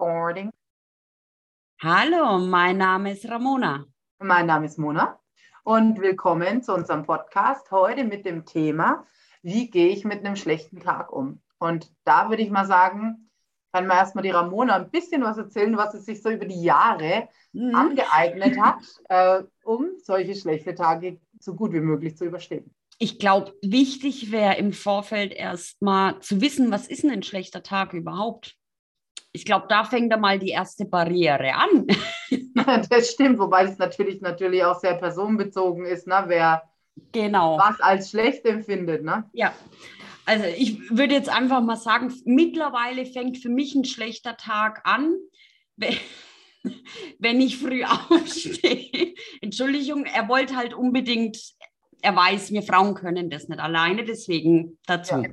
Recording. Hallo, mein Name ist Ramona. Mein Name ist Mona und willkommen zu unserem Podcast heute mit dem Thema, wie gehe ich mit einem schlechten Tag um? Und da würde ich mal sagen, kann man erstmal die Ramona ein bisschen was erzählen, was sie sich so über die Jahre mhm. angeeignet hat, äh, um solche schlechte Tage so gut wie möglich zu überstehen. Ich glaube, wichtig wäre im Vorfeld erstmal zu wissen, was ist denn ein schlechter Tag überhaupt? Ich glaube, da fängt einmal die erste Barriere an. das stimmt, wobei es natürlich, natürlich auch sehr personenbezogen ist, ne? wer genau. was als schlecht empfindet. Ne? Ja, also ich würde jetzt einfach mal sagen, mittlerweile fängt für mich ein schlechter Tag an, wenn ich früh aufstehe. Entschuldigung, er wollte halt unbedingt er weiß, wir Frauen können das nicht alleine, deswegen dazu. Ja.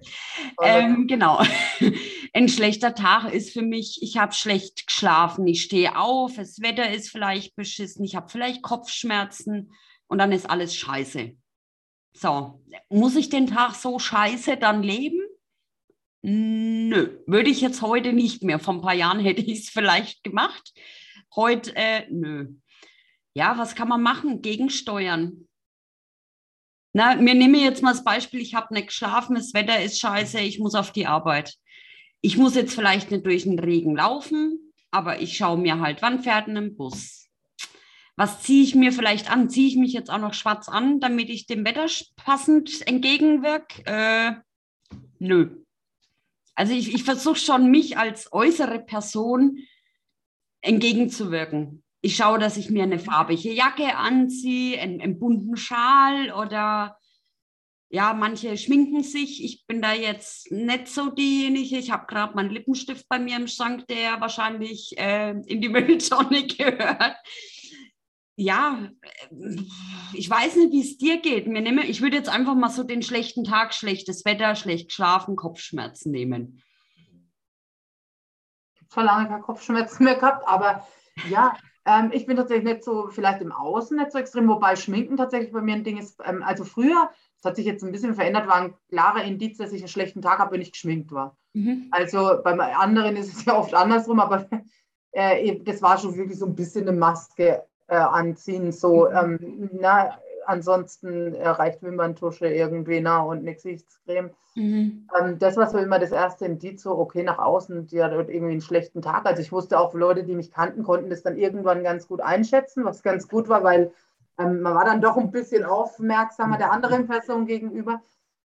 Ähm, genau. Ein schlechter Tag ist für mich, ich habe schlecht geschlafen, ich stehe auf, das Wetter ist vielleicht beschissen, ich habe vielleicht Kopfschmerzen und dann ist alles scheiße. So, muss ich den Tag so scheiße dann leben? Nö, würde ich jetzt heute nicht mehr. Vor ein paar Jahren hätte ich es vielleicht gemacht. Heute, äh, nö. Ja, was kann man machen? Gegensteuern. Na, mir nehme jetzt mal das Beispiel, ich habe nicht geschlafen, das Wetter ist scheiße, ich muss auf die Arbeit. Ich muss jetzt vielleicht nicht durch den Regen laufen, aber ich schaue mir halt, wann fährt ein Bus? Was ziehe ich mir vielleicht an? Ziehe ich mich jetzt auch noch schwarz an, damit ich dem Wetter passend entgegenwirke? Äh, nö. Also ich, ich versuche schon, mich als äußere Person entgegenzuwirken ich schaue, dass ich mir eine farbige Jacke anziehe, einen, einen bunten Schal oder ja, manche schminken sich. Ich bin da jetzt nicht so diejenige. Ich habe gerade meinen Lippenstift bei mir im Schrank, der wahrscheinlich äh, in die Mülltonne gehört. Ja, äh, ich weiß nicht, wie es dir geht. Mir nehme, ich würde jetzt einfach mal so den schlechten Tag, schlechtes Wetter, schlecht geschlafen, Kopfschmerzen nehmen. Ich habe schon lange keine Kopfschmerzen mehr gehabt, aber ja, ähm, ich bin tatsächlich nicht so, vielleicht im Außen nicht so extrem, wobei Schminken tatsächlich bei mir ein Ding ist. Ähm, also früher, das hat sich jetzt ein bisschen verändert, war ein klarer Indiz, dass ich einen schlechten Tag habe, wenn ich geschminkt war. Mhm. Also bei anderen ist es ja oft andersrum, aber äh, das war schon wirklich so ein bisschen eine Maske äh, anziehen. So, mhm. ähm, na, ansonsten reicht Wimperntusche irgendwie na, und eine Gesichtscreme. Mhm. Ähm, das war so immer das erste Indiz, so okay, nach außen, die hat irgendwie einen schlechten Tag. Also ich wusste auch, Leute, die mich kannten, konnten das dann irgendwann ganz gut einschätzen, was ganz gut war, weil ähm, man war dann doch ein bisschen aufmerksamer der anderen Person gegenüber.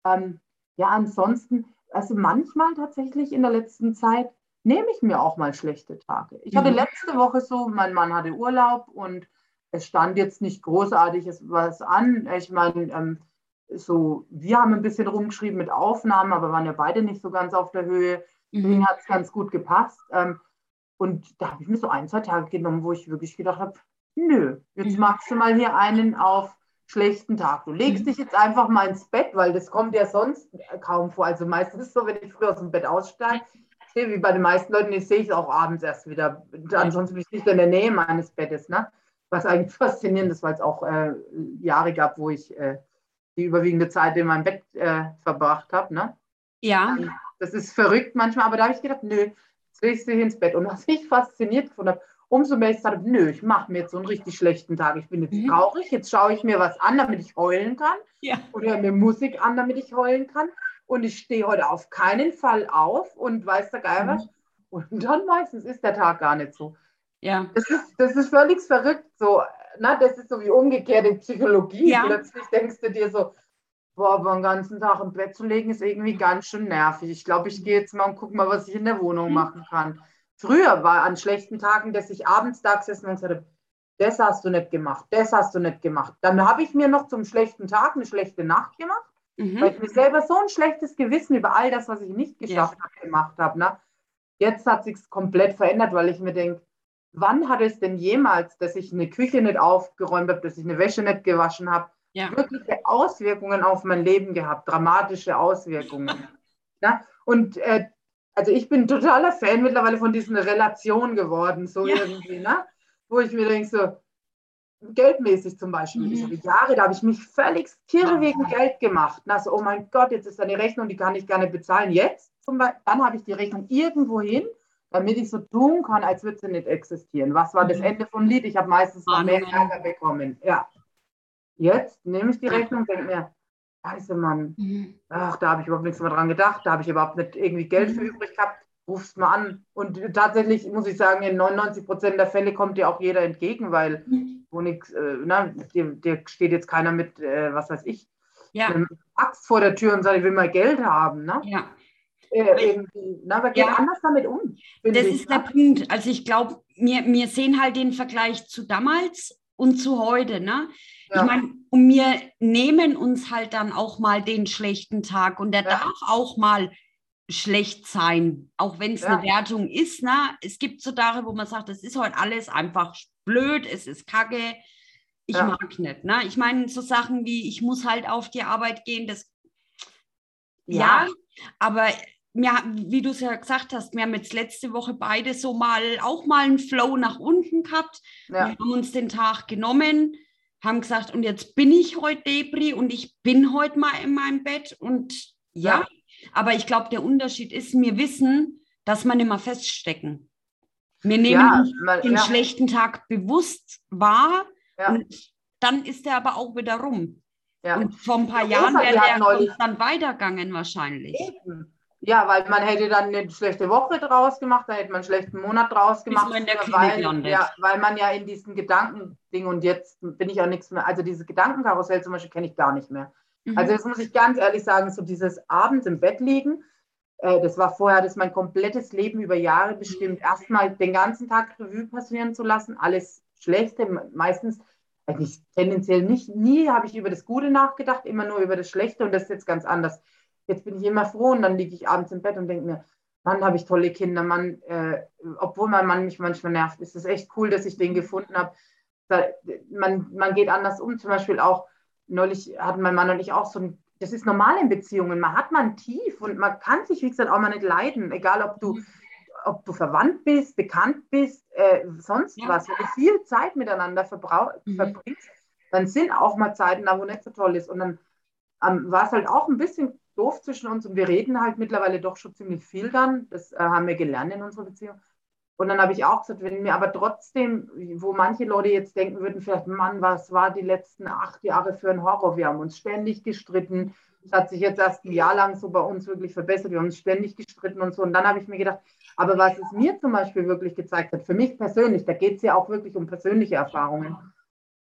Ähm, ja, ansonsten, also manchmal tatsächlich in der letzten Zeit nehme ich mir auch mal schlechte Tage. Ich hatte mhm. letzte Woche so, mein Mann hatte Urlaub und es stand jetzt nicht großartig was an. Ich meine, ähm, so, wir haben ein bisschen rumgeschrieben mit Aufnahmen, aber waren ja beide nicht so ganz auf der Höhe. Deswegen mhm. hat es ganz gut gepasst. Ähm, und da habe ich mir so ein, zwei Tage genommen, wo ich wirklich gedacht habe, nö, jetzt mhm. machst du mal hier einen auf schlechten Tag. Du legst mhm. dich jetzt einfach mal ins Bett, weil das kommt ja sonst kaum vor. Also meistens ist es so, wenn ich früh aus dem Bett aussteige, wie bei den meisten Leuten, ich sehe ich es auch abends erst wieder. Ansonsten bin ich nicht in der Nähe meines Bettes. Ne? Was eigentlich faszinierend ist, weil es auch äh, Jahre gab, wo ich äh, die überwiegende Zeit in meinem Bett äh, verbracht habe. Ne? Ja. Das ist verrückt manchmal, aber da habe ich gedacht, nö, jetzt legst du dich ins Bett. Und was ich fasziniert gefunden habe, umso mehr ich gesagt habe, nö, ich mache mir jetzt so einen richtig schlechten Tag. Ich bin jetzt mhm. traurig, jetzt schaue ich mir was an, damit ich heulen kann. Ja. Oder mir Musik an, damit ich heulen kann. Und ich stehe heute auf keinen Fall auf und weiß der Geier was. Mhm. Und dann meistens ist der Tag gar nicht so. Ja. Das ist, das ist völlig verrückt. So, na, das ist so wie umgekehrte Psychologie. Ja. Plötzlich denkst du dir so, boah, aber den ganzen Tag im Bett zu legen ist irgendwie ganz schön nervig. Ich glaube, ich gehe jetzt mal und gucke mal, was ich in der Wohnung mhm. machen kann. Früher war an schlechten Tagen, dass ich abends da gesessen und gesagt das hast du nicht gemacht, das hast du nicht gemacht. Dann habe ich mir noch zum schlechten Tag eine schlechte Nacht gemacht, mhm. weil ich mir selber so ein schlechtes Gewissen über all das, was ich nicht geschafft ja. habe, gemacht habe. Ne? Jetzt hat sich komplett verändert, weil ich mir denke, wann hat es denn jemals, dass ich eine Küche nicht aufgeräumt habe, dass ich eine Wäsche nicht gewaschen habe, ja. wirkliche Auswirkungen auf mein Leben gehabt, dramatische Auswirkungen. ja? Und äh, also ich bin totaler Fan mittlerweile von diesen Relationen geworden, so ja. irgendwie, ne? wo ich mir denke, so geldmäßig zum Beispiel, mhm. ich habe Jahre, da habe ich mich völlig kirre wegen Geld gemacht. Na, so, oh mein Gott, jetzt ist da eine Rechnung, die kann ich gar nicht bezahlen. Jetzt, zum Beispiel, dann habe ich die Rechnung irgendwo hin damit ich so tun kann, als würde sie nicht existieren. Was war das mhm. Ende vom Lied? Ich habe meistens noch mehr Ärger bekommen. Ja. Jetzt nehme ich die Rechnung und denke mir, Scheiße, Mann. Mhm. Ach, da habe ich überhaupt nichts mehr dran gedacht. Da habe ich überhaupt nicht irgendwie Geld für mhm. übrig gehabt. Rufst mal an. Und tatsächlich muss ich sagen, in 99 Prozent der Fälle kommt dir auch jeder entgegen, weil wo nix, äh, na, dir, dir, steht jetzt keiner mit, äh, was weiß ich, ja. einem Axt vor der Tür und sagt, ich will mal Geld haben. Ne? Ja. Äh, irgendwie, na, aber geht ja. anders damit um. Das ich, ist der Punkt. Also ich glaube, wir, wir sehen halt den Vergleich zu damals und zu heute. Ne? Ja. Ich meine, und wir nehmen uns halt dann auch mal den schlechten Tag und der ja. darf auch mal schlecht sein, auch wenn es ja. eine Wertung ist. Ne? Es gibt so Tage, wo man sagt, das ist heute alles einfach blöd, es ist kacke, ich mag nicht. Ne? Ich meine, so Sachen wie, ich muss halt auf die Arbeit gehen, das ja aber ja, wie du es ja gesagt hast, wir haben jetzt letzte Woche beide so mal auch mal einen Flow nach unten gehabt. Ja. Wir haben uns den Tag genommen, haben gesagt, und jetzt bin ich heute Debris und ich bin heute mal in meinem Bett. Und ja, ja. aber ich glaube, der Unterschied ist, wir wissen, dass wir nicht mehr feststecken. Wir nehmen ja, man, den schlechten Tag bewusst wahr und dann ist er aber auch wieder rum. Und vor ein paar Jahren wäre der dann weitergegangen wahrscheinlich. Eben. Ja, weil man hätte dann eine schlechte Woche draus gemacht, dann hätte man einen schlechten Monat draus gemacht. in der weil, ja, weil man ja in diesen Gedankending und jetzt bin ich auch nichts mehr, also dieses Gedankenkarussell zum Beispiel kenne ich gar nicht mehr. Mhm. Also das muss ich ganz ehrlich sagen, so dieses abends im Bett liegen, äh, das war vorher, das mein komplettes Leben über Jahre bestimmt. Erstmal den ganzen Tag Revue passieren zu lassen, alles Schlechte, meistens, eigentlich tendenziell nicht, nie habe ich über das Gute nachgedacht, immer nur über das Schlechte und das ist jetzt ganz anders jetzt bin ich immer froh und dann liege ich abends im Bett und denke mir, Mann, habe ich tolle Kinder, Mann, äh, obwohl mein Mann mich manchmal nervt, ist es echt cool, dass ich den gefunden habe. man, man geht anders um, zum Beispiel auch, neulich hatten mein Mann und ich auch so ein, das ist normal in Beziehungen, man hat mal ein Tief und man kann sich, wie gesagt, auch mal nicht leiden, egal ob du, ob du verwandt bist, bekannt bist, äh, sonst ja. was. Wenn du viel Zeit miteinander mhm. verbringst, dann sind auch mal Zeiten da, wo nicht so toll ist. Und dann ähm, war es halt auch ein bisschen doof zwischen uns und wir reden halt mittlerweile doch schon ziemlich viel dann. Das äh, haben wir gelernt in unserer Beziehung. Und dann habe ich auch gesagt, wenn mir aber trotzdem, wo manche Leute jetzt denken würden, vielleicht, Mann, was war die letzten acht Jahre für ein Horror? Wir haben uns ständig gestritten. Es hat sich jetzt erst ein Jahr lang so bei uns wirklich verbessert. Wir haben uns ständig gestritten und so. Und dann habe ich mir gedacht, aber was es mir zum Beispiel wirklich gezeigt hat, für mich persönlich, da geht es ja auch wirklich um persönliche Erfahrungen.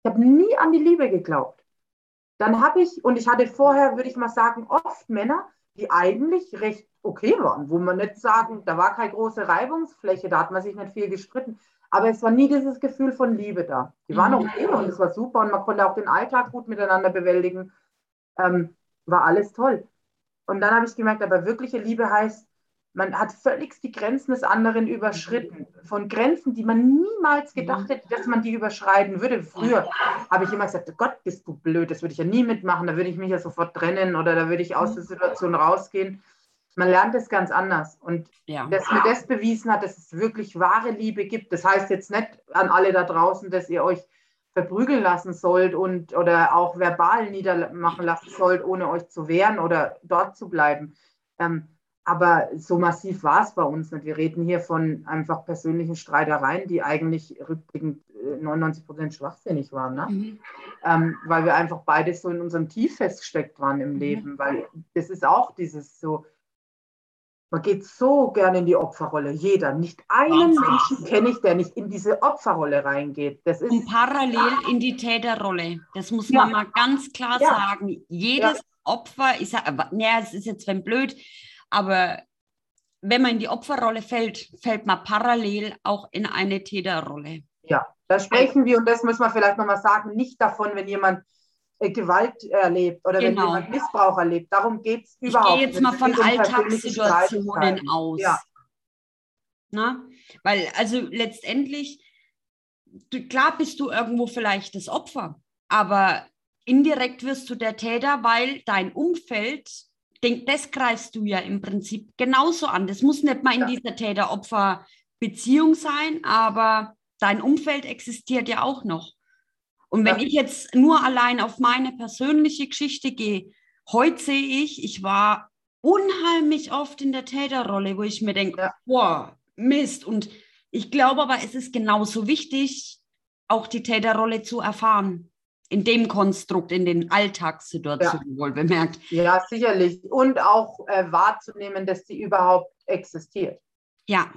Ich habe nie an die Liebe geglaubt dann habe ich, und ich hatte vorher, würde ich mal sagen, oft Männer, die eigentlich recht okay waren, wo man nicht sagen, da war keine große Reibungsfläche, da hat man sich nicht viel gestritten, aber es war nie dieses Gefühl von Liebe da. Die waren mhm. okay und es war super und man konnte auch den Alltag gut miteinander bewältigen. Ähm, war alles toll. Und dann habe ich gemerkt, aber wirkliche Liebe heißt, man hat völlig die Grenzen des anderen überschritten. Von Grenzen, die man niemals gedacht hätte, dass man die überschreiten würde. Früher habe ich immer gesagt, Gott, bist du blöd, das würde ich ja nie mitmachen, da würde ich mich ja sofort trennen oder da würde ich aus der Situation rausgehen. Man lernt es ganz anders. Und ja. dass mir das bewiesen hat, dass es wirklich wahre Liebe gibt, das heißt jetzt nicht an alle da draußen, dass ihr euch verprügeln lassen sollt und oder auch verbal niedermachen lassen sollt, ohne euch zu wehren oder dort zu bleiben. Ähm, aber so massiv war es bei uns nicht. Wir reden hier von einfach persönlichen Streitereien, die eigentlich rückblickend 99 äh, Prozent schwachsinnig waren. Ne? Mhm. Ähm, weil wir einfach beide so in unserem Tief festgesteckt waren im mhm. Leben. Weil das ist auch dieses so, man geht so gerne in die Opferrolle. Jeder. Nicht einen Menschen kenne ich, der nicht in diese Opferrolle reingeht. Das ist, Und parallel in die Täterrolle. Das muss man ja. mal ganz klar ja. sagen. Jedes ja. Opfer, ich sage, naja, es ist jetzt wenn blöd, aber wenn man in die Opferrolle fällt, fällt man parallel auch in eine Täterrolle. Ja, da sprechen wir, und das müssen wir vielleicht nochmal sagen, nicht davon, wenn jemand äh, Gewalt erlebt oder genau. wenn jemand Missbrauch erlebt. Darum geht es überhaupt nicht. Ich gehe jetzt mal von Alltagssituationen aus. Ja. Na? Weil, also letztendlich, du, klar bist du irgendwo vielleicht das Opfer, aber indirekt wirst du der Täter, weil dein Umfeld denk, das greifst du ja im Prinzip genauso an. Das muss nicht mal in ja. dieser Täter-Opfer-Beziehung sein, aber dein Umfeld existiert ja auch noch. Und wenn ja. ich jetzt nur allein auf meine persönliche Geschichte gehe, heute sehe ich, ich war unheimlich oft in der Täterrolle, wo ich mir denke, ja. boah, Mist. Und ich glaube aber, es ist genauso wichtig, auch die Täterrolle zu erfahren. In dem Konstrukt, in den Alltagssituationen ja. wohl bemerkt. Ja, sicherlich. Und auch äh, wahrzunehmen, dass sie überhaupt existiert. Ja.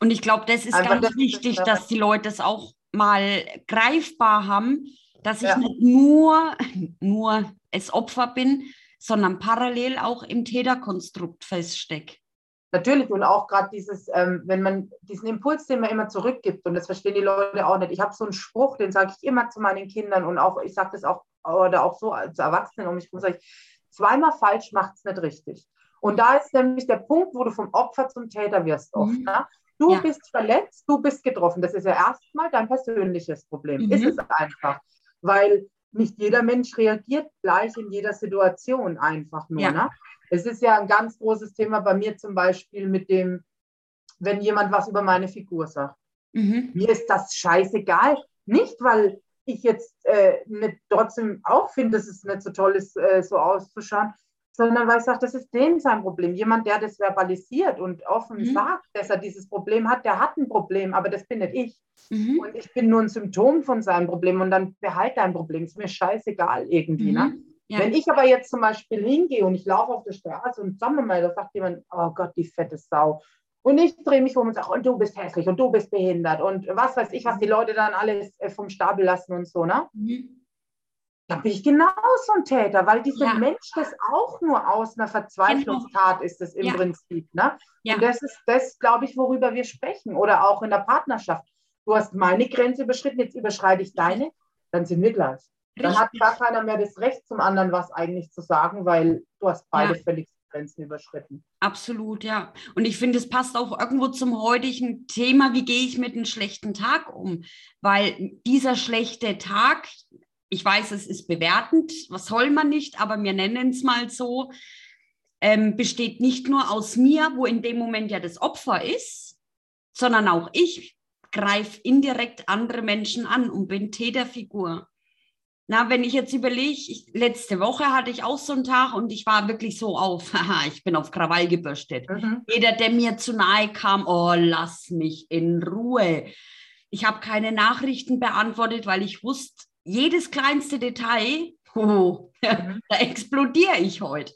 Und ich glaube, das ist Einfach ganz das wichtig, ist dass die Leute es auch mal greifbar haben, dass ich ja. nicht nur, nur das Opfer bin, sondern parallel auch im Täterkonstrukt feststecke. Natürlich und auch gerade dieses, ähm, wenn man diesen Impuls, den man immer zurückgibt, und das verstehen die Leute auch nicht. Ich habe so einen Spruch, den sage ich immer zu meinen Kindern und auch, ich sage das auch, oder auch so als Erwachsenen um mich herum, sage ich, zweimal falsch macht es nicht richtig. Und da ist nämlich der Punkt, wo du vom Opfer zum Täter wirst oft. Mhm. Ne? Du ja. bist verletzt, du bist getroffen. Das ist ja erstmal dein persönliches Problem. Mhm. Ist es einfach. Weil nicht jeder Mensch reagiert gleich in jeder Situation einfach nur. Ja. Ne? Es ist ja ein ganz großes Thema bei mir zum Beispiel mit dem, wenn jemand was über meine Figur sagt. Mhm. Mir ist das scheißegal. Nicht, weil ich jetzt äh, nicht trotzdem auch finde, dass es nicht so toll ist, äh, so auszuschauen, sondern weil ich sage, das ist dem sein Problem. Jemand, der das verbalisiert und offen mhm. sagt, dass er dieses Problem hat, der hat ein Problem, aber das bin nicht ich. Mhm. Und ich bin nur ein Symptom von seinem Problem und dann behalte dein Problem. Ist mir scheißegal irgendwie. Ne? Mhm. Ne? Ja. Wenn ich aber jetzt zum Beispiel hingehe und ich laufe auf der Straße und wir mal, da sagt jemand, oh Gott, die fette Sau. Und ich drehe mich um und sage, und du bist hässlich und du bist behindert und was weiß ich, was die Leute dann alles äh, vom Stapel lassen und so, ne? Mhm dann bin ich genauso ein Täter, weil dieser ja. Mensch das auch nur aus einer Verzweiflungstat genau. ist es im ja. Prinzip. Ne? Und das ist das, glaube ich, worüber wir sprechen. Oder auch in der Partnerschaft. Du hast meine Grenze überschritten, jetzt überschreite ich deine, dann sind wir gleich. Dann hat gar keiner mehr das Recht zum anderen was eigentlich zu sagen, weil du hast beide ja. völlig Grenzen überschritten. Absolut, ja. Und ich finde, es passt auch irgendwo zum heutigen Thema, wie gehe ich mit einem schlechten Tag um? Weil dieser schlechte Tag, ich weiß, es ist bewertend, was soll man nicht, aber wir nennen es mal so, ähm, besteht nicht nur aus mir, wo in dem Moment ja das Opfer ist, sondern auch ich greife indirekt andere Menschen an und bin Täterfigur. Na, wenn ich jetzt überlege, letzte Woche hatte ich auch so einen Tag und ich war wirklich so auf, haha, ich bin auf Krawall gebürstet. Mhm. Jeder, der mir zu nahe kam, oh, lass mich in Ruhe. Ich habe keine Nachrichten beantwortet, weil ich wusste, jedes kleinste Detail, oh, mhm. da explodiere ich heute.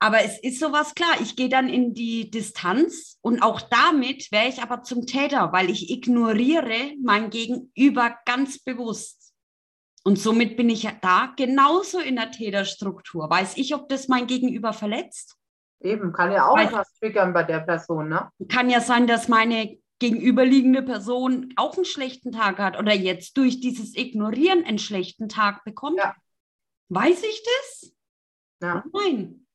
Aber es ist sowas klar, ich gehe dann in die Distanz und auch damit wäre ich aber zum Täter, weil ich ignoriere mein Gegenüber ganz bewusst. Und somit bin ich ja da genauso in der Täterstruktur. Weiß ich, ob das mein Gegenüber verletzt? Eben, kann ja auch Weil, was triggern bei der Person, ne? Kann ja sein, dass meine gegenüberliegende Person auch einen schlechten Tag hat oder jetzt durch dieses Ignorieren einen schlechten Tag bekommt. Ja. Weiß ich das? Ja. Nein.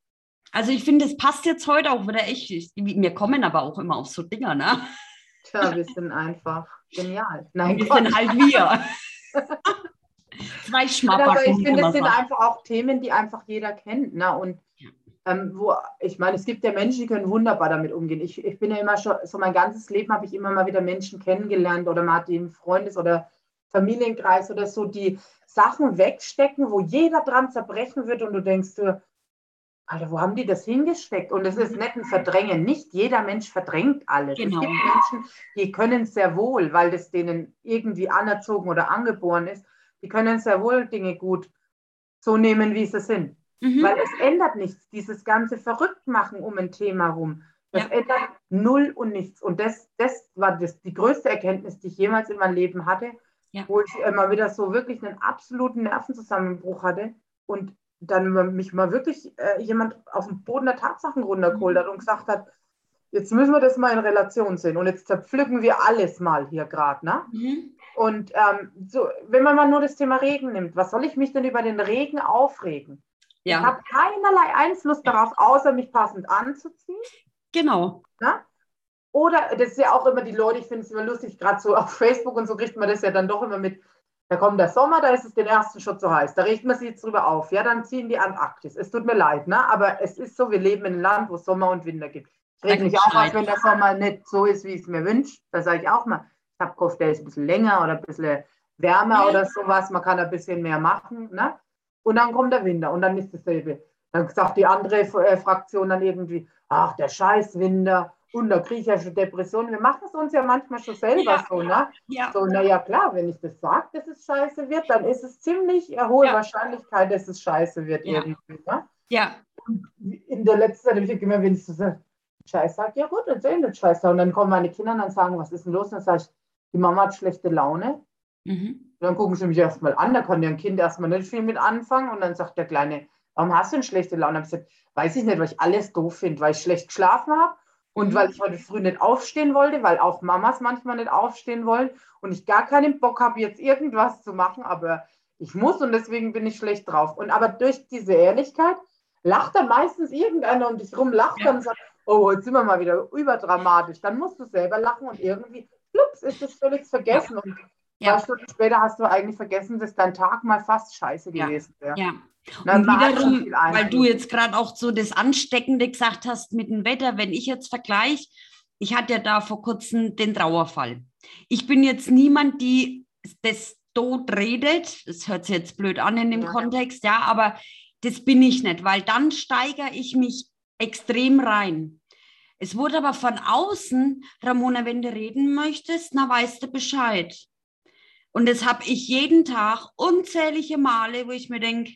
Also ich finde, es passt jetzt heute auch wieder echt. Wir kommen aber auch immer auf so Dinger, ne? Tja, wir sind einfach genial. Nein, wir Gott. sind halt wir. Zwei Schmappacken. Aber ich finde, es sind einfach auch Themen, die einfach jeder kennt. Ne? Und ähm, wo, ich meine, es gibt ja Menschen, die können wunderbar damit umgehen. Ich, ich bin ja immer schon, so mein ganzes Leben habe ich immer mal wieder Menschen kennengelernt oder mal die im Freundes- oder Familienkreis oder so, die Sachen wegstecken, wo jeder dran zerbrechen wird und du denkst, du, Alter, wo haben die das hingesteckt? Und es ist nicht ein Verdrängen. Nicht jeder Mensch verdrängt alles. Genau. Es gibt Menschen, die können sehr wohl, weil das denen irgendwie anerzogen oder angeboren ist, die können sehr wohl Dinge gut so nehmen, wie sie sind. Mhm. Weil es ändert nichts, dieses ganze Verrücktmachen um ein Thema rum. Das ja. ändert null und nichts. Und das, das war das, die größte Erkenntnis, die ich jemals in meinem Leben hatte, ja. wo ich immer wieder so wirklich einen absoluten Nervenzusammenbruch hatte und dann mich mal wirklich äh, jemand auf den Boden der Tatsachen runtergeholt mhm. hat und gesagt hat, jetzt müssen wir das mal in Relation sehen und jetzt zerpflücken wir alles mal hier gerade. Ne? Mhm. Und ähm, so, wenn man mal nur das Thema Regen nimmt, was soll ich mich denn über den Regen aufregen? Ja. Ich habe keinerlei Einfluss darauf, außer mich passend anzuziehen. Genau. Na? Oder, das ist ja auch immer die Leute, ich finde es immer lustig, gerade so auf Facebook und so kriegt man das ja dann doch immer mit. Da kommt der Sommer, da ist es den ersten schon zu heiß. Da regt man sich jetzt drüber auf. Ja, dann ziehen die Antarktis. Es tut mir leid, ne? aber es ist so, wir leben in einem Land, wo es Sommer und Winter gibt. Ich reg mich auch auf, wenn der Sommer nicht so ist, wie ich es mir wünsche. Da sage ich auch mal, ich habe gehofft, der ist ein bisschen länger oder ein bisschen wärmer oder sowas. Man kann ein bisschen mehr machen. Ne? Und dann kommt der Winter und dann ist dasselbe. Dann sagt die andere äh, Fraktion dann irgendwie, ach, der scheiß Winter Und da kriege ich ja schon Depressionen. Wir machen es uns ja manchmal schon selber ja. so, ne? Ja. So, naja, klar, wenn ich das sage, dass es scheiße wird, dann ist es ziemlich hohe ja. Wahrscheinlichkeit, dass es scheiße wird ja. irgendwie, ne? Ja. in der letzten Zeit habe ich immer, wenn ich so sage, Scheiß sage, ja gut, erzähl nicht Scheiße. Und dann kommen meine Kinder und dann sagen, was ist denn los? Und dann sage ich, die Mama hat schlechte Laune. Mhm. Dann gucken sie mich erstmal an, da kann ja ein Kind erstmal nicht viel mit anfangen. Und dann sagt der Kleine, warum hast du denn schlechte Laune? Ich gesagt, weiß ich nicht, weil ich alles doof finde, weil ich schlecht geschlafen habe und mhm. weil ich heute früh nicht aufstehen wollte, weil auch Mamas manchmal nicht aufstehen wollen und ich gar keinen Bock habe, jetzt irgendwas zu machen, aber ich muss und deswegen bin ich schlecht drauf. Und aber durch diese Ehrlichkeit lacht dann meistens irgendeiner um dich rum, lacht ja. dann und sagt, oh, jetzt sind wir mal wieder überdramatisch. Dann musst du selber lachen und irgendwie, flups, ist das völlig vergessen. Und ja. Stunden später hast du eigentlich vergessen, dass dein Tag mal fast scheiße gewesen wäre. Ja. Und wiederum, weil du jetzt gerade auch so das Ansteckende gesagt hast mit dem Wetter, wenn ich jetzt vergleiche, ich hatte ja da vor kurzem den Trauerfall. Ich bin jetzt niemand, die das tot redet. Das hört sich jetzt blöd an in dem ja. Kontext, ja, aber das bin ich nicht, weil dann steigere ich mich extrem rein. Es wurde aber von außen, Ramona, wenn du reden möchtest, na weißt du Bescheid. Und das habe ich jeden Tag unzählige Male, wo ich mir denke,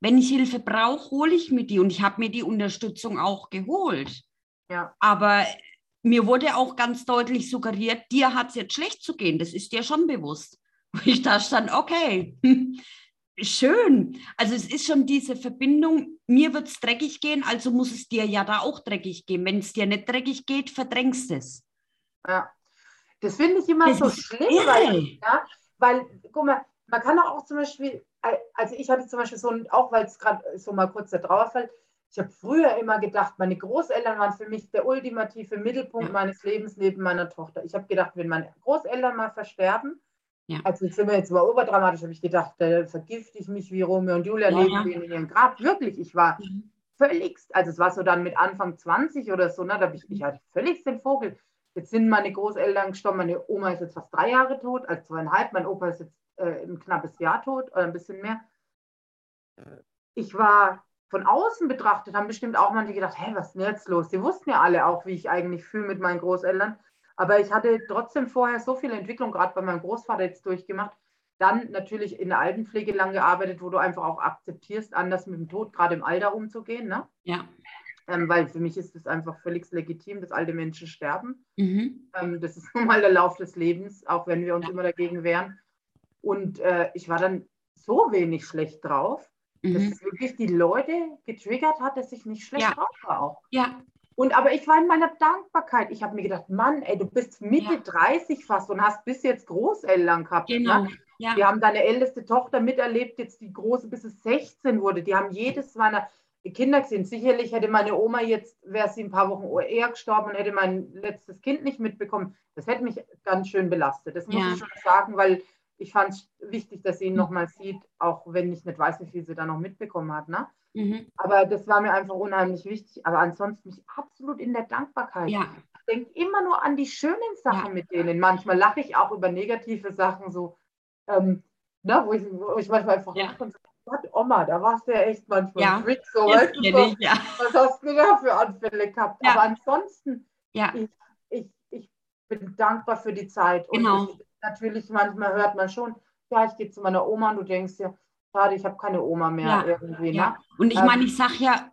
wenn ich Hilfe brauche, hole ich mir die. Und ich habe mir die Unterstützung auch geholt. Ja. Aber mir wurde auch ganz deutlich suggeriert, dir hat es jetzt schlecht zu gehen. Das ist dir schon bewusst. Wo ich da stand, okay, schön. Also es ist schon diese Verbindung, mir wird es dreckig gehen, also muss es dir ja da auch dreckig gehen. Wenn es dir nicht dreckig geht, verdrängst es. Ja, das finde ich immer das so schlimm, weil, ja, weil, guck mal, man kann auch zum Beispiel, also ich hatte zum Beispiel so, auch weil es gerade so mal kurz der Trauerfall, ich habe früher immer gedacht, meine Großeltern waren für mich der ultimative Mittelpunkt ja. meines Lebens neben meiner Tochter. Ich habe gedacht, wenn meine Großeltern mal versterben, ja. Also sind wir jetzt mal oberdramatisch, habe ich gedacht, da vergifte ich mich wie Romeo und Julia ja, leben ja. in ihrem Grab. Wirklich, ich war mhm. völligst, also es war so dann mit Anfang 20 oder so, ne, da ich, ich hatte völligst den Vogel. Jetzt sind meine Großeltern gestorben, meine Oma ist jetzt fast drei Jahre tot, also zweieinhalb, mein Opa ist jetzt äh, ein knappes Jahr tot oder ein bisschen mehr. Ich war von außen betrachtet, haben bestimmt auch manche gedacht, hä, was ist denn jetzt los? Sie wussten ja alle auch, wie ich eigentlich fühle mit meinen Großeltern. Aber ich hatte trotzdem vorher so viel Entwicklung, gerade bei meinem Großvater jetzt durchgemacht. Dann natürlich in der Altenpflege lang gearbeitet, wo du einfach auch akzeptierst, anders mit dem Tod, gerade im Alter umzugehen. Ne? Ja. Ähm, weil für mich ist es einfach völlig legitim, dass alte Menschen sterben. Mhm. Ähm, das ist nun mal der Lauf des Lebens, auch wenn wir uns ja. immer dagegen wehren. Und äh, ich war dann so wenig schlecht drauf, mhm. dass es wirklich die Leute getriggert hat, dass ich nicht schlecht ja. drauf war auch. Ja, und aber ich war in meiner Dankbarkeit. Ich habe mir gedacht, Mann, ey, du bist Mitte ja. 30 fast und hast bis jetzt Großeltern gehabt. Genau. Ne? Ja. Wir haben deine älteste Tochter miterlebt, jetzt die große, bis es 16 wurde. Die haben jedes meiner Kinder gesehen. Sicherlich hätte meine Oma jetzt, wäre sie ein paar Wochen eher gestorben und hätte mein letztes Kind nicht mitbekommen. Das hätte mich ganz schön belastet. Das muss ja. ich schon sagen, weil ich fand es wichtig, dass sie ihn mhm. nochmal sieht, auch wenn ich nicht weiß, wie viel sie da noch mitbekommen hat. Ne? Mhm. Aber das war mir einfach unheimlich wichtig. Aber ansonsten mich absolut in der Dankbarkeit. Ja. Ich denke immer nur an die schönen Sachen ja. mit denen. Manchmal lache ich auch über negative Sachen, so, ähm, ne, wo, ich, wo ich manchmal einfach ja. und Gott, Oma, da warst du ja echt manchmal ja. Trick, so, weißt du, ich, ja. was hast du da für Anfälle gehabt? Ja. Aber ansonsten, ja. ich, ich, ich bin dankbar für die Zeit. Genau. Und natürlich, manchmal hört man schon, ja, ich gehe zu meiner Oma und du denkst dir, schade, ich habe keine Oma mehr ja, irgendwie. Ne? Ja. Und ich meine, ähm, ich sage ja,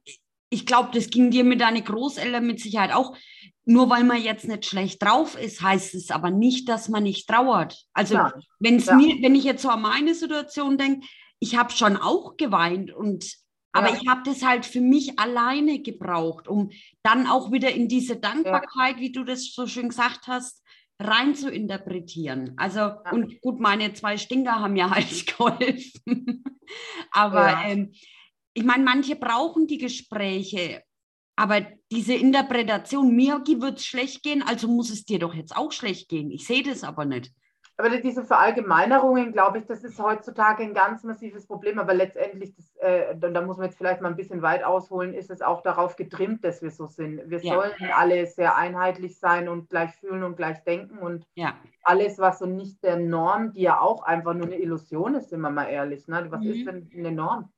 ich glaube, das ging dir mit deinen Großeltern mit Sicherheit auch. Nur weil man jetzt nicht schlecht drauf ist, heißt es aber nicht, dass man nicht trauert. Also ja, wenn's ja. mir, wenn ich jetzt so an meine Situation denke, ich habe schon auch geweint und aber ja. ich habe das halt für mich alleine gebraucht, um dann auch wieder in diese Dankbarkeit, wie du das so schön gesagt hast, rein zu interpretieren. Also, ja. und gut, meine zwei Stinker haben ja halt geholfen. aber ja. ähm, ich meine, manche brauchen die Gespräche, aber diese Interpretation, mir wird es schlecht gehen, also muss es dir doch jetzt auch schlecht gehen. Ich sehe das aber nicht. Aber diese Verallgemeinerungen, glaube ich, das ist heutzutage ein ganz massives Problem. Aber letztendlich, das, äh, da muss man jetzt vielleicht mal ein bisschen weit ausholen, ist es auch darauf getrimmt, dass wir so sind. Wir ja. sollen alle sehr einheitlich sein und gleich fühlen und gleich denken. Und ja. alles, was so nicht der Norm, die ja auch einfach nur eine Illusion ist, sind wir mal ehrlich. Ne? Was mhm. ist denn eine Norm?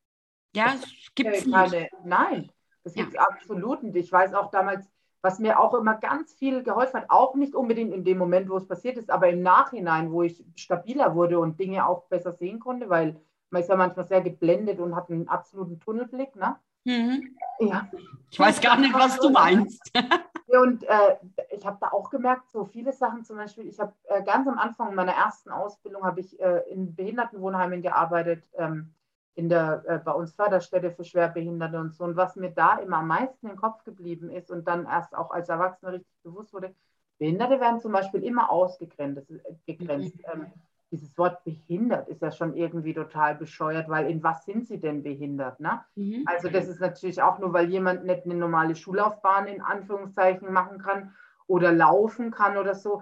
Ja, es gibt es keine. Nein, das gibt es absolut nicht. Ich weiß auch damals, was mir auch immer ganz viel geholfen hat, auch nicht unbedingt in dem Moment, wo es passiert ist, aber im Nachhinein, wo ich stabiler wurde und Dinge auch besser sehen konnte, weil man ist ja manchmal sehr geblendet und hat einen absoluten Tunnelblick. Ne? Mhm. Ja. Ich weiß gar nicht, was du meinst. Und äh, ich habe da auch gemerkt, so viele Sachen zum Beispiel, ich habe äh, ganz am Anfang meiner ersten Ausbildung habe ich äh, in Behindertenwohnheimen gearbeitet, ähm, in der, äh, bei uns Förderstätte für Schwerbehinderte und so. Und was mir da immer am meisten im Kopf geblieben ist und dann erst auch als Erwachsener richtig bewusst wurde, Behinderte werden zum Beispiel immer ausgegrenzt. Gegrenzt. Mhm. Ähm, dieses Wort behindert ist ja schon irgendwie total bescheuert, weil in was sind sie denn behindert? Ne? Mhm. Also das ist natürlich auch nur, weil jemand nicht eine normale Schullaufbahn in Anführungszeichen machen kann oder laufen kann oder so.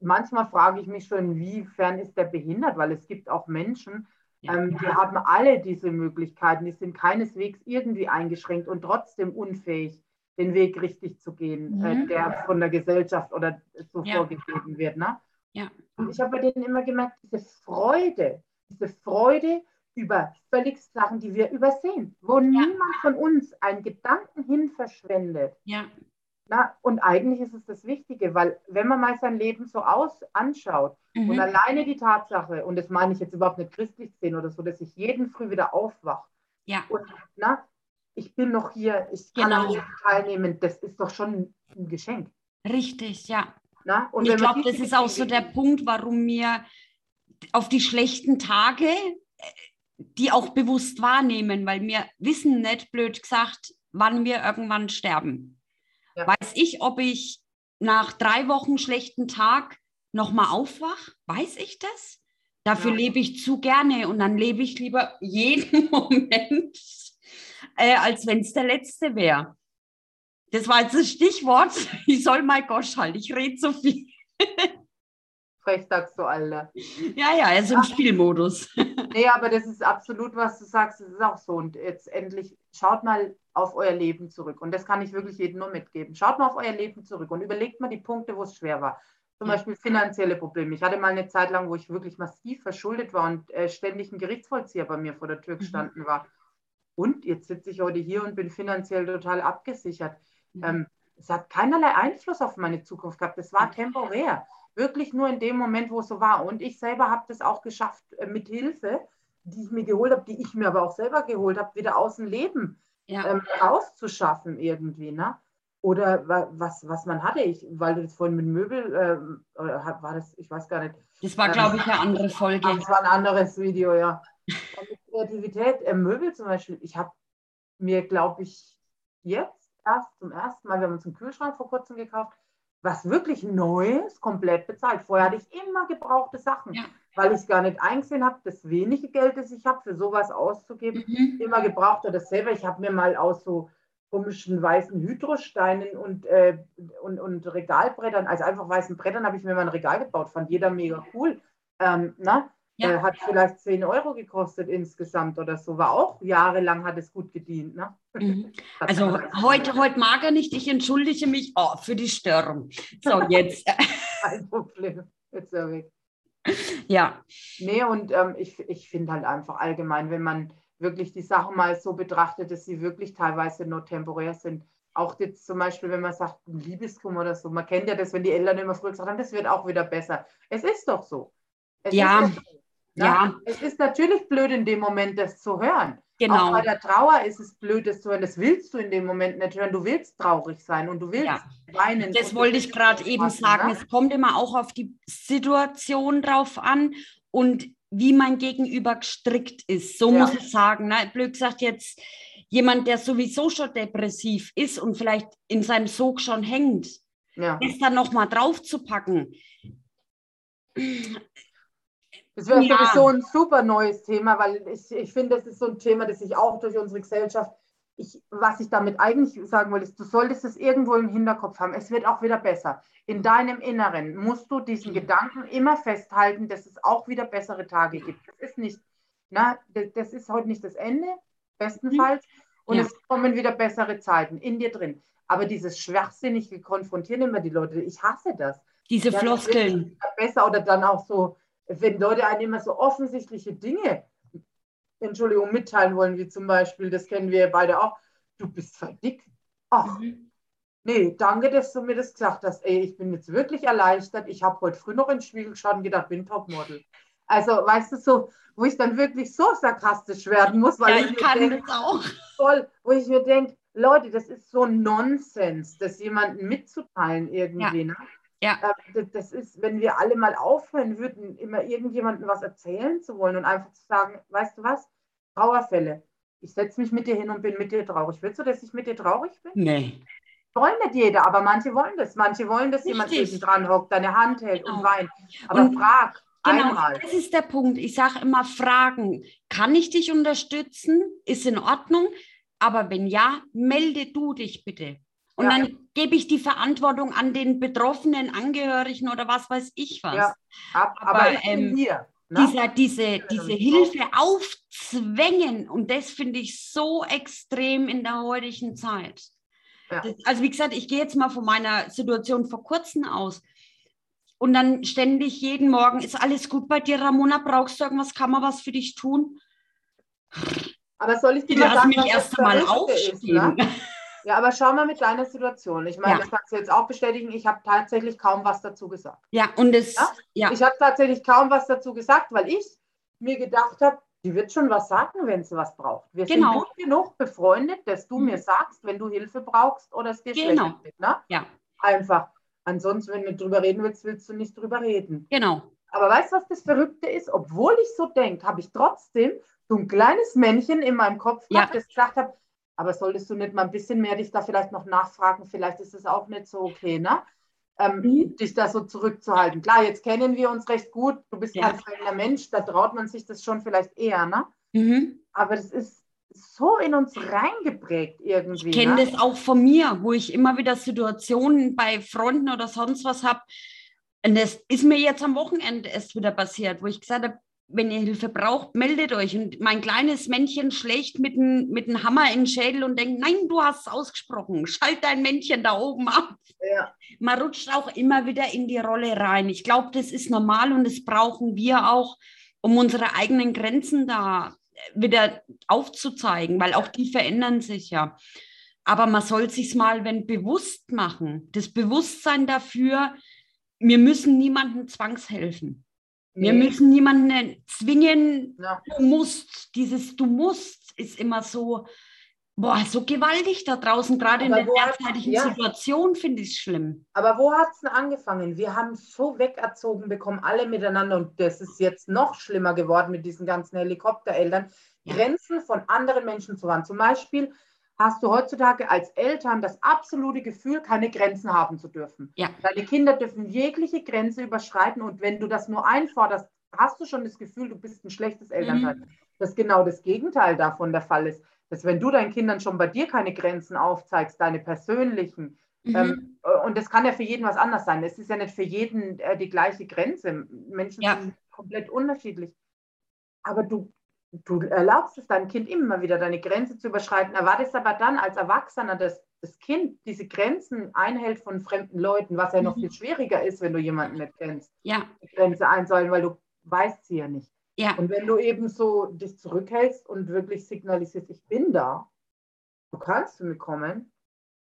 Manchmal frage ich mich schon, inwiefern ist der behindert, weil es gibt auch Menschen. Ähm, die haben alle diese Möglichkeiten, die sind keineswegs irgendwie eingeschränkt und trotzdem unfähig, den Weg richtig zu gehen, äh, mhm. äh, der von der Gesellschaft oder so ja. vorgegeben wird. Ne? Ja. Und ich habe bei denen immer gemerkt, diese Freude, diese Freude über völlig Sachen, die wir übersehen, wo ja. niemand von uns einen Gedanken hin verschwendet. Ja. Na, und eigentlich ist es das Wichtige, weil wenn man mal sein Leben so aus anschaut mhm. und alleine die Tatsache, und das meine ich jetzt überhaupt nicht christlich sehen oder so, dass ich jeden Früh wieder aufwache ja. und na, ich bin noch hier, ich kann genau. Leben teilnehmen, das ist doch schon ein Geschenk. Richtig, ja. Na? Und ich glaube, das ist auch so der Punkt, warum wir auf die schlechten Tage die auch bewusst wahrnehmen, weil wir wissen nicht, blöd gesagt, wann wir irgendwann sterben. Ja. Weiß ich, ob ich nach drei Wochen schlechten Tag nochmal aufwach? Weiß ich das? Dafür ja. lebe ich zu gerne und dann lebe ich lieber jeden Moment, äh, als wenn es der letzte wäre. Das war jetzt das Stichwort. Ich soll mal Gosch halten. Ich rede so viel. Frech sagst du, Alter. Ja, ja, er ist im Ach, Spielmodus. Nee, aber das ist absolut, was du sagst. Das ist auch so. Und jetzt endlich schaut mal auf euer Leben zurück. Und das kann ich wirklich jedem nur mitgeben. Schaut mal auf euer Leben zurück und überlegt mal die Punkte, wo es schwer war. Zum ja. Beispiel finanzielle Probleme. Ich hatte mal eine Zeit lang, wo ich wirklich massiv verschuldet war und äh, ständig ein Gerichtsvollzieher bei mir vor der Tür mhm. gestanden mhm. war. Und jetzt sitze ich heute hier und bin finanziell total abgesichert. Mhm. Ähm, es hat keinerlei Einfluss auf meine Zukunft gehabt. Es war temporär. Wirklich nur in dem Moment, wo es so war. Und ich selber habe das auch geschafft, äh, mit Hilfe, die ich mir geholt habe, die ich mir aber auch selber geholt habe, wieder aus dem Leben ja. ähm, rauszuschaffen irgendwie. Ne? Oder was, was man hatte, ich, weil du das vorhin mit Möbel, ähm, war das, ich weiß gar nicht. Das war, glaube ich, eine andere Folge. das war ein anderes Video, ja. Kreativität, äh, Möbel zum Beispiel, ich habe mir, glaube ich, jetzt erst zum ersten Mal, wir haben uns einen Kühlschrank vor kurzem gekauft, was wirklich Neues, komplett bezahlt. Vorher hatte ich immer gebrauchte Sachen, ja. Weil ich es gar nicht eingesehen habe, das wenige Geld, das ich habe, für sowas auszugeben, mhm. immer gebraucht oder selber. Ich habe mir mal aus so komischen weißen Hydrosteinen und, äh, und, und Regalbrettern, also einfach weißen Brettern, habe ich mir mal ein Regal gebaut, fand jeder mega cool. Ähm, na? Ja. Äh, hat vielleicht 10 Euro gekostet insgesamt oder so. War auch jahrelang hat es gut gedient. Ne? Mhm. Also heute, heute mag er nicht. Ich entschuldige mich oh, für die Störung. So, jetzt. Kein Problem. Jetzt ist er weg. Ja. Nee, und ähm, ich, ich finde halt einfach allgemein, wenn man wirklich die Sachen mal so betrachtet, dass sie wirklich teilweise nur temporär sind. Auch jetzt zum Beispiel, wenn man sagt, Liebeskummer oder so. Man kennt ja das, wenn die Eltern immer früher gesagt haben, das wird auch wieder besser. Es ist doch so. Es ja. Ja. ja. Es ist natürlich blöd in dem Moment, das zu hören. Genau. Auch bei der Trauer ist es blöd, das zu hören. Das willst du in dem Moment nicht hören. Du willst traurig sein und du willst ja. weinen. Das wollte ich gerade eben sagen. Ne? Es kommt immer auch auf die Situation drauf an und wie mein Gegenüber gestrickt ist. So ja. muss ich sagen. Ne? Blöd gesagt, jetzt jemand, der sowieso schon depressiv ist und vielleicht in seinem Sog schon hängt, ja. das dann nochmal draufzupacken das wäre ja. sowieso ein super neues Thema, weil ich, ich finde, das ist so ein Thema, das sich auch durch unsere Gesellschaft, ich, was ich damit eigentlich sagen wollte, ist, du solltest es irgendwo im Hinterkopf haben. Es wird auch wieder besser. In deinem Inneren musst du diesen mhm. Gedanken immer festhalten, dass es auch wieder bessere Tage gibt. Das ist nicht, na, das ist heute nicht das Ende, bestenfalls. Mhm. Und ja. es kommen wieder bessere Zeiten in dir drin. Aber dieses schwachsinnige Konfrontieren immer die Leute, ich hasse das. Diese ja, Floskeln. Besser oder dann auch so, wenn Leute einem immer so offensichtliche Dinge, Entschuldigung, mitteilen wollen, wie zum Beispiel, das kennen wir beide auch, du bist voll dick. Ach, mhm. Nee, danke, dass du mir das gesagt hast. Ey, ich bin jetzt wirklich erleichtert. Ich habe heute früh noch in den Spiegel geschaut und gedacht, bin Topmodel. Also, weißt du, so, wo ich dann wirklich so sarkastisch werden muss, weil ja, ich, ich kann denk, das auch. Voll, wo ich mir denke, Leute, das ist so Nonsens, das jemandem mitzuteilen irgendwie. Ja. Ne? Ja. Ähm, das ist, wenn wir alle mal aufhören würden, immer irgendjemandem was erzählen zu wollen und einfach zu sagen, weißt du was, Trauerfälle. Ich setze mich mit dir hin und bin mit dir traurig. Willst du, dass ich mit dir traurig bin? Nee. Wollen nicht jeder, aber manche wollen das. Manche wollen, dass Richtig. jemand neben dran hockt, deine Hand hält genau. und weint. Aber und frag. Genau, einmal. das ist der Punkt. Ich sage immer fragen. Kann ich dich unterstützen? Ist in Ordnung. Aber wenn ja, melde du dich bitte. Und ja. dann gebe ich die Verantwortung an den betroffenen Angehörigen oder was weiß ich was. Ja, ab, aber, aber ähm, hier, ne? dieser, diese, diese Hilfe aufzwängen, und das finde ich so extrem in der heutigen Zeit. Ja. Das, also wie gesagt, ich gehe jetzt mal von meiner Situation vor kurzem aus. Und dann ständig jeden Morgen, ist alles gut bei dir, Ramona? Brauchst du irgendwas? Kann man was für dich tun? Aber soll ich dir mal sagen, mich erst einmal aufstehen? Ist, ne? Ja, aber schau mal mit deiner Situation. Ich meine, ja. das kannst du jetzt auch bestätigen. Ich habe tatsächlich kaum was dazu gesagt. Ja, und es. Ja? ja. Ich habe tatsächlich kaum was dazu gesagt, weil ich mir gedacht habe, die wird schon was sagen, wenn sie was braucht. Wir genau. sind gut genug befreundet, dass du mhm. mir sagst, wenn du Hilfe brauchst oder es dir genau. schlecht geht. Ne? Ja. Einfach. Ansonsten, wenn du drüber reden willst, willst du nicht drüber reden. Genau. Aber weißt du, was das Verrückte ist? Obwohl ich so denke, habe ich trotzdem so ein kleines Männchen in meinem Kopf, ja. das gesagt hat, aber solltest du nicht mal ein bisschen mehr dich da vielleicht noch nachfragen? Vielleicht ist es auch nicht so okay, ne? Ähm, mhm. Dich da so zurückzuhalten. Klar, jetzt kennen wir uns recht gut. Du bist ja. kein fremder Mensch, da traut man sich das schon vielleicht eher, ne? Mhm. Aber das ist so in uns reingeprägt irgendwie. Ich kenne ne? das auch von mir, wo ich immer wieder Situationen bei Freunden oder sonst was habe. Und das ist mir jetzt am Wochenende erst wieder passiert, wo ich gesagt habe, wenn ihr Hilfe braucht, meldet euch. Und mein kleines Männchen schlägt mit einem mit Hammer in den Schädel und denkt, nein, du hast es ausgesprochen, schalt dein Männchen da oben ab. Ja. Man rutscht auch immer wieder in die Rolle rein. Ich glaube, das ist normal und das brauchen wir auch, um unsere eigenen Grenzen da wieder aufzuzeigen, weil auch die verändern sich ja. Aber man soll sich mal, wenn bewusst machen, das Bewusstsein dafür, wir müssen niemandem zwangshelfen. Wir müssen niemanden zwingen, ja. du musst. Dieses Du musst ist immer so, boah, so gewaltig da draußen, gerade in der derzeitigen ja. Situation finde ich es schlimm. Aber wo hat es denn angefangen? Wir haben so wegerzogen bekommen, alle miteinander und das ist jetzt noch schlimmer geworden mit diesen ganzen Helikoptereltern, ja. Grenzen von anderen Menschen zu wahren. Zum Beispiel hast du heutzutage als Eltern das absolute Gefühl, keine Grenzen haben zu dürfen. Ja. Deine Kinder dürfen jegliche Grenze überschreiten und wenn du das nur einforderst, hast du schon das Gefühl, du bist ein schlechtes Elternteil. Mhm. Dass genau das Gegenteil davon der Fall ist. Dass wenn du deinen Kindern schon bei dir keine Grenzen aufzeigst, deine persönlichen, mhm. ähm, und das kann ja für jeden was anders sein. Es ist ja nicht für jeden äh, die gleiche Grenze. Menschen ja. sind komplett unterschiedlich. Aber du du erlaubst es deinem Kind immer wieder, deine Grenze zu überschreiten, erwartest aber dann als Erwachsener, dass das Kind diese Grenzen einhält von fremden Leuten, was ja noch mhm. viel schwieriger ist, wenn du jemanden nicht kennst. Ja. Die Grenze einzuhalten, weil du weißt sie ja nicht. Ja. Und wenn du eben so dich zurückhältst und wirklich signalisierst, ich bin da, du kannst zu mir kommen,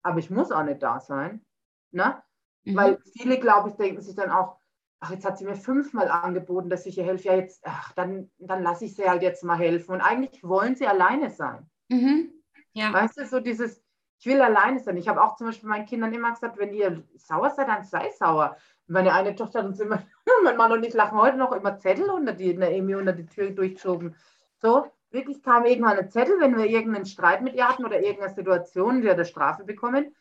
aber ich muss auch nicht da sein. Ne? Mhm. Weil viele, glaube ich, denken sich dann auch, ach, jetzt hat sie mir fünfmal angeboten, dass ich ihr helfe, ja jetzt, ach, dann, dann lasse ich sie halt jetzt mal helfen. Und eigentlich wollen sie alleine sein. Mhm. Ja. Weißt du, so dieses, ich will alleine sein. Ich habe auch zum Beispiel meinen Kindern immer gesagt, wenn ihr sauer seid, dann sei sauer. meine eine Tochter hat uns immer, mein Mann und ich lachen heute noch immer Zettel unter die, Emi unter die Tür durchgeschoben. So, wirklich kam irgendwann ein Zettel, wenn wir irgendeinen Streit mit ihr hatten oder irgendeine Situation, die hat eine Strafe bekommen.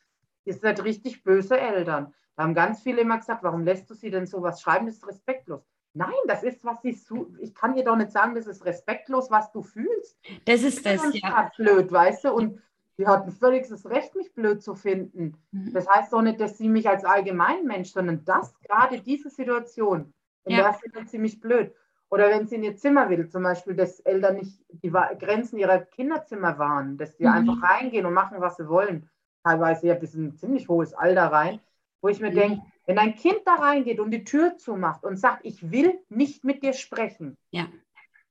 Ihr seid richtig böse Eltern. Da haben ganz viele immer gesagt, warum lässt du sie denn sowas schreiben? Das ist respektlos. Nein, das ist, was sie su Ich kann dir doch nicht sagen, das ist respektlos, was du fühlst. Das ist das, das ist ja. blöd, weißt du? Und sie hatten völlig das Recht, mich blöd zu finden. Mhm. Das heißt doch nicht, dass sie mich als Allgemeinmensch, sondern das, gerade diese Situation, in ja. der findet sie mich blöd. Oder wenn sie in ihr Zimmer will, zum Beispiel, dass Eltern nicht die Grenzen ihrer Kinderzimmer wahren, dass die mhm. einfach reingehen und machen, was sie wollen. Teilweise ja bis ein ziemlich hohes Alter rein wo ich mir mhm. denke, wenn ein Kind da reingeht und die Tür zumacht und sagt, ich will nicht mit dir sprechen, ja.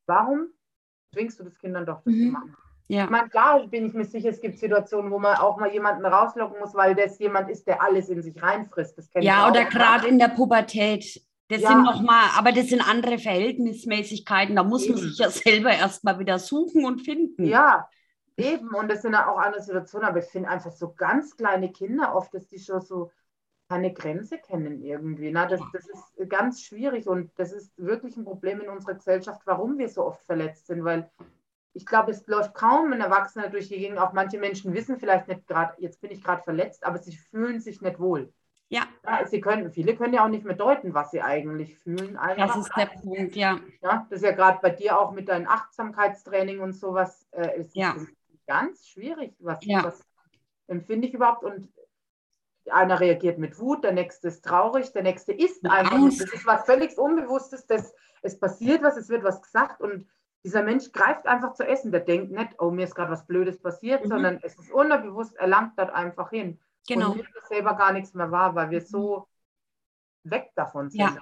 warum zwingst du das Kind dann doch das mhm. zu machen? Ja. Ich meine, klar bin ich mir sicher, es gibt Situationen, wo man auch mal jemanden rauslocken muss, weil das jemand ist, der alles in sich reinfrisst. ja, oder gerade in der Pubertät. Das ja. sind nochmal, aber das sind andere Verhältnismäßigkeiten. Da muss Eben. man sich ja selber erstmal wieder suchen und finden. Ja, eben. Und das sind ja auch andere Situationen. Aber ich finde einfach so ganz kleine Kinder oft, dass die schon so keine Grenze kennen irgendwie. Na, das, das ist ganz schwierig und das ist wirklich ein Problem in unserer Gesellschaft, warum wir so oft verletzt sind, weil ich glaube, es läuft kaum ein Erwachsener durch die Gegend. Auch manche Menschen wissen vielleicht nicht gerade, jetzt bin ich gerade verletzt, aber sie fühlen sich nicht wohl. Ja. ja. Sie können, viele können ja auch nicht mehr deuten, was sie eigentlich fühlen. Einfach. Das ist der Punkt, ja. ja das ist ja gerade bei dir auch mit deinem Achtsamkeitstraining und sowas. Äh, ist ja. ganz schwierig. Was, ja. was empfinde ich überhaupt? Und einer reagiert mit Wut, der nächste ist traurig, der nächste ist einfach. Das ist was völlig Unbewusstes, dass es passiert was, es wird was gesagt und dieser Mensch greift einfach zu essen. Der denkt nicht, oh, mir ist gerade was Blödes passiert, mhm. sondern es ist unterbewusst, er langt dort einfach hin. Genau. Und nimmt selber gar nichts mehr wahr, weil wir so weg davon sind. Ja.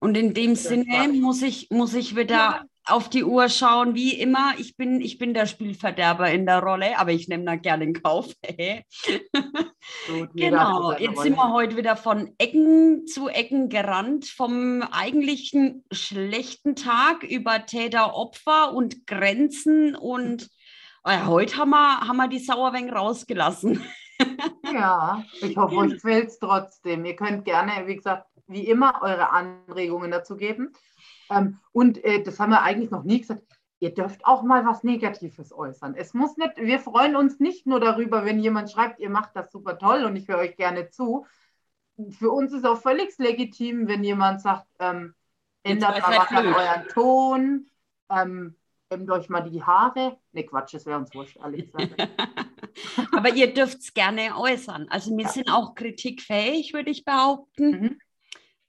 Und in dem Sinne muss ich, muss ich wieder ja. Auf die Uhr schauen, wie immer. Ich bin, ich bin der Spielverderber in der Rolle, aber ich nehme da gerne in Kauf. genau, jetzt sind wir heute wieder von Ecken zu Ecken gerannt, vom eigentlichen schlechten Tag über Täter, Opfer und Grenzen. Und äh, heute haben wir, haben wir die Sauerweng rausgelassen. ja, ich hoffe, euch gefällt es trotzdem. Ihr könnt gerne, wie gesagt, wie immer eure Anregungen dazu geben. Ähm, und äh, das haben wir eigentlich noch nie gesagt. Ihr dürft auch mal was Negatives äußern. Es muss nicht, wir freuen uns nicht nur darüber, wenn jemand schreibt, ihr macht das super toll und ich höre euch gerne zu. Für uns ist auch völlig legitim, wenn jemand sagt, ähm, ändert mal was an euren Ton, ähm, kämmt euch mal die Haare. Ne, Quatsch, das wäre uns wurscht, ehrlich gesagt. Aber ihr dürft es gerne äußern. Also wir ja. sind auch kritikfähig, würde ich behaupten. Mhm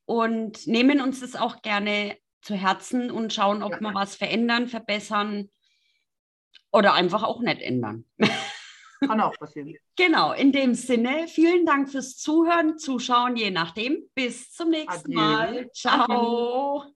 und nehmen uns das auch gerne zu Herzen und schauen, ob ja. wir was verändern, verbessern oder einfach auch nicht ändern. Kann auch passieren. genau, in dem Sinne, vielen Dank fürs Zuhören, Zuschauen, je nachdem. Bis zum nächsten Adieu. Mal. Ciao. Ciao.